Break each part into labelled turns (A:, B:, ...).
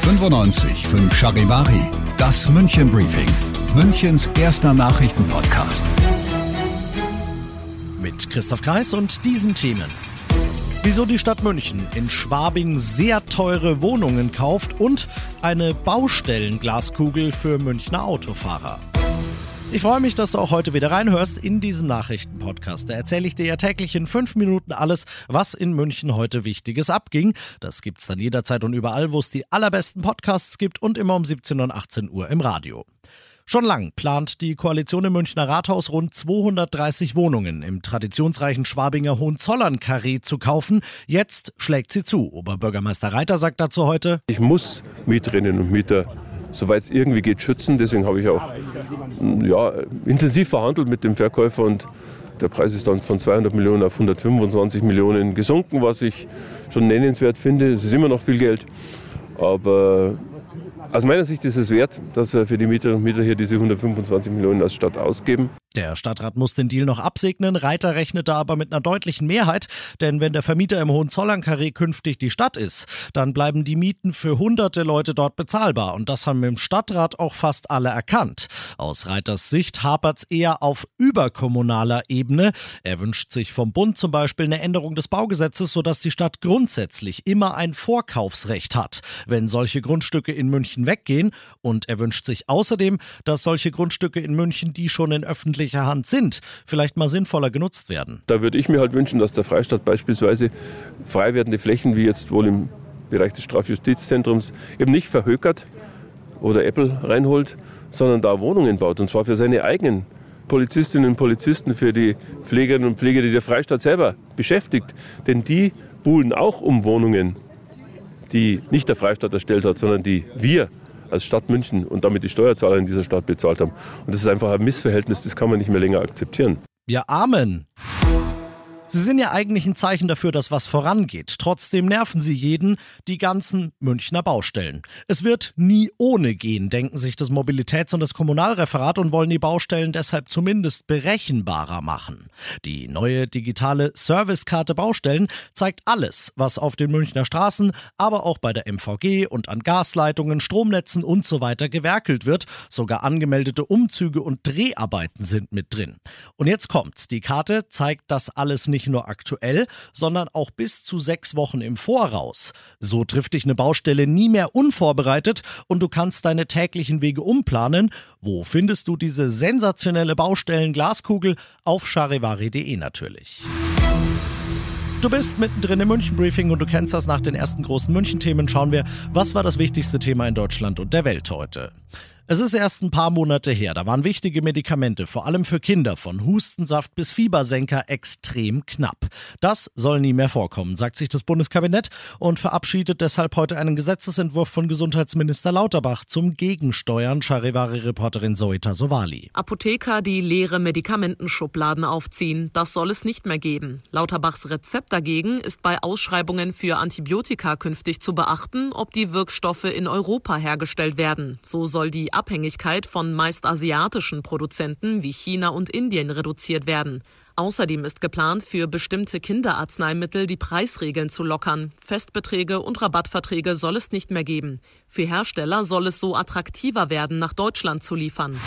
A: 95 5 Charivari, das München Briefing, Münchens erster Nachrichtenpodcast.
B: Mit Christoph Kreis und diesen Themen. Wieso die Stadt München in Schwabing sehr teure Wohnungen kauft und eine Baustellenglaskugel für Münchner Autofahrer. Ich freue mich, dass du auch heute wieder reinhörst in diesen Nachrichtenpodcast. Da erzähle ich dir ja täglich in fünf Minuten alles, was in München heute Wichtiges abging. Das gibt's dann jederzeit und überall, wo es die allerbesten Podcasts gibt und immer um 17 und 18 Uhr im Radio. Schon lang plant die Koalition im Münchner Rathaus rund 230 Wohnungen im traditionsreichen Schwabinger Hohenzollern-Karree zu kaufen. Jetzt schlägt sie zu. Oberbürgermeister Reiter sagt dazu heute:
C: Ich muss Mieterinnen und Mieter soweit es irgendwie geht, schützen. Deswegen habe ich auch ja, intensiv verhandelt mit dem Verkäufer und der Preis ist dann von 200 Millionen auf 125 Millionen gesunken, was ich schon nennenswert finde. Es ist immer noch viel Geld, aber aus meiner Sicht ist es wert, dass wir für die Mieterinnen und Mieter hier diese 125 Millionen als Stadt ausgeben.
B: Der Stadtrat muss den Deal noch absegnen. Reiter rechnete aber mit einer deutlichen Mehrheit, denn wenn der Vermieter im Hohenzollern-Karree künftig die Stadt ist, dann bleiben die Mieten für hunderte Leute dort bezahlbar. Und das haben im Stadtrat auch fast alle erkannt. Aus Reiters Sicht hapert's eher auf überkommunaler Ebene. Er wünscht sich vom Bund zum Beispiel eine Änderung des Baugesetzes, sodass die Stadt grundsätzlich immer ein Vorkaufsrecht hat, wenn solche Grundstücke in München weggehen. Und er wünscht sich außerdem, dass solche Grundstücke in München, die schon in öffentlicher Hand sind, vielleicht mal sinnvoller genutzt werden.
C: Da würde ich mir halt wünschen, dass der Freistaat beispielsweise frei werdende Flächen, wie jetzt wohl im Bereich des Strafjustizzentrums, eben nicht verhökert oder Apple reinholt, sondern da Wohnungen baut. Und zwar für seine eigenen Polizistinnen und Polizisten, für die Pflegerinnen und Pfleger, die der Freistaat selber beschäftigt. Denn die buhlen auch um Wohnungen, die nicht der Freistaat erstellt hat, sondern die wir als Stadt München und damit die Steuerzahler in dieser Stadt bezahlt haben. Und das ist einfach ein Missverhältnis, das kann man nicht mehr länger akzeptieren.
B: Ja, Amen. Sie sind ja eigentlich ein Zeichen dafür, dass was vorangeht. Trotzdem nerven sie jeden, die ganzen Münchner Baustellen. Es wird nie ohne gehen, denken sich das Mobilitäts- und das Kommunalreferat und wollen die Baustellen deshalb zumindest berechenbarer machen. Die neue digitale Servicekarte Baustellen zeigt alles, was auf den Münchner Straßen, aber auch bei der MVG und an Gasleitungen, Stromnetzen und so weiter gewerkelt wird. Sogar angemeldete Umzüge und Dreharbeiten sind mit drin. Und jetzt kommt's. Die Karte zeigt das alles nicht nicht nur aktuell, sondern auch bis zu sechs Wochen im Voraus. So trifft dich eine Baustelle nie mehr unvorbereitet und du kannst deine täglichen Wege umplanen. Wo findest du diese sensationelle Baustellen-Glaskugel? Auf charivari.de natürlich. Du bist mittendrin im München-Briefing und du kennst das nach den ersten großen München-Themen. Schauen wir, was war das wichtigste Thema in Deutschland und der Welt heute? Es ist erst ein paar Monate her, da waren wichtige Medikamente, vor allem für Kinder, von Hustensaft bis Fiebersenker, extrem knapp. Das soll nie mehr vorkommen, sagt sich das Bundeskabinett und verabschiedet deshalb heute einen Gesetzesentwurf von Gesundheitsminister Lauterbach zum Gegensteuern, Charivari-Reporterin Zoe Tasovali.
D: Apotheker, die leere Medikamentenschubladen aufziehen, das soll es nicht mehr geben. Lauterbachs Rezept dagegen ist bei Ausschreibungen für Antibiotika künftig zu beachten, ob die Wirkstoffe in Europa hergestellt werden. So soll die Abhängigkeit von meist asiatischen Produzenten wie China und Indien reduziert werden. Außerdem ist geplant, für bestimmte Kinderarzneimittel die Preisregeln zu lockern. Festbeträge und Rabattverträge soll es nicht mehr geben. Für Hersteller soll es so attraktiver werden, nach Deutschland zu liefern.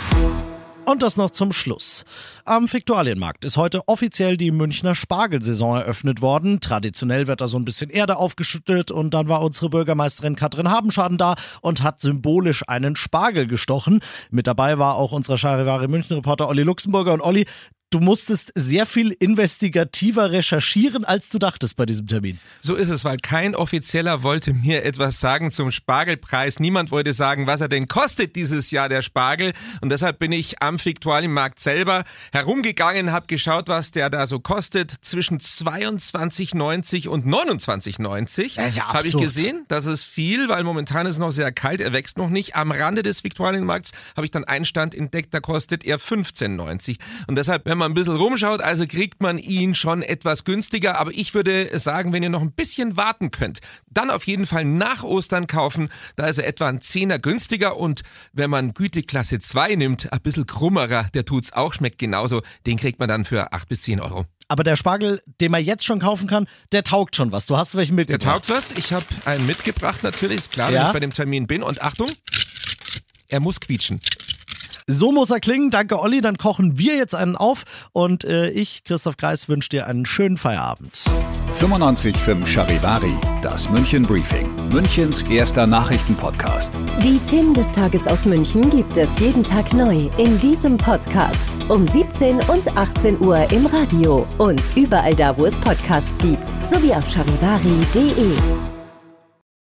B: Und das noch zum Schluss. Am Viktualienmarkt ist heute offiziell die Münchner Spargelsaison eröffnet worden. Traditionell wird da so ein bisschen Erde aufgeschüttet und dann war unsere Bürgermeisterin Katrin Habenschaden da und hat symbolisch einen Spargel gestochen. Mit dabei war auch unser Charivari München Reporter Olli Luxemburger und Olli, Du musstest sehr viel investigativer recherchieren, als du dachtest bei diesem Termin.
E: So ist es, weil kein Offizieller wollte mir etwas sagen zum Spargelpreis. Niemand wollte sagen, was er denn kostet dieses Jahr, der Spargel. Und deshalb bin ich am Viktualienmarkt selber herumgegangen, habe geschaut, was der da so kostet. Zwischen 22,90 und 29,90
B: ja
E: habe ich gesehen. Das ist viel, weil momentan ist es noch sehr kalt. Er wächst noch nicht. Am Rande des Viktualienmarkts habe ich dann einen Stand entdeckt, da kostet er 15,90. Und deshalb, wenn man ein bisschen rumschaut, also kriegt man ihn schon etwas günstiger. Aber ich würde sagen, wenn ihr noch ein bisschen warten könnt, dann auf jeden Fall nach Ostern kaufen. Da ist er etwa ein Zehner günstiger. Und wenn man Güteklasse 2 nimmt, ein bisschen krummerer, der tut's auch, schmeckt genauso. Den kriegt man dann für 8 bis 10 Euro.
B: aber der Spargel, den man jetzt schon kaufen kann, der taugt schon was. Du hast welchen
E: Der
B: mitgebracht.
E: taugt was. Ich habe einen mitgebracht, natürlich, ist klar,
B: Ja?
E: wenn ich bei dem Termin bin. Und Achtung, er muss quietschen.
B: So muss er klingen. Danke, Olli. Dann kochen wir jetzt einen auf. Und äh, ich, Christoph Kreis, wünsche dir einen schönen Feierabend.
A: 95.5 Charivari, das München Briefing, Münchens erster Nachrichtenpodcast.
F: Die Themen des Tages aus München gibt es jeden Tag neu in diesem Podcast. Um 17 und 18 Uhr im Radio und überall da, wo es Podcasts gibt. Sowie auf charivari.de.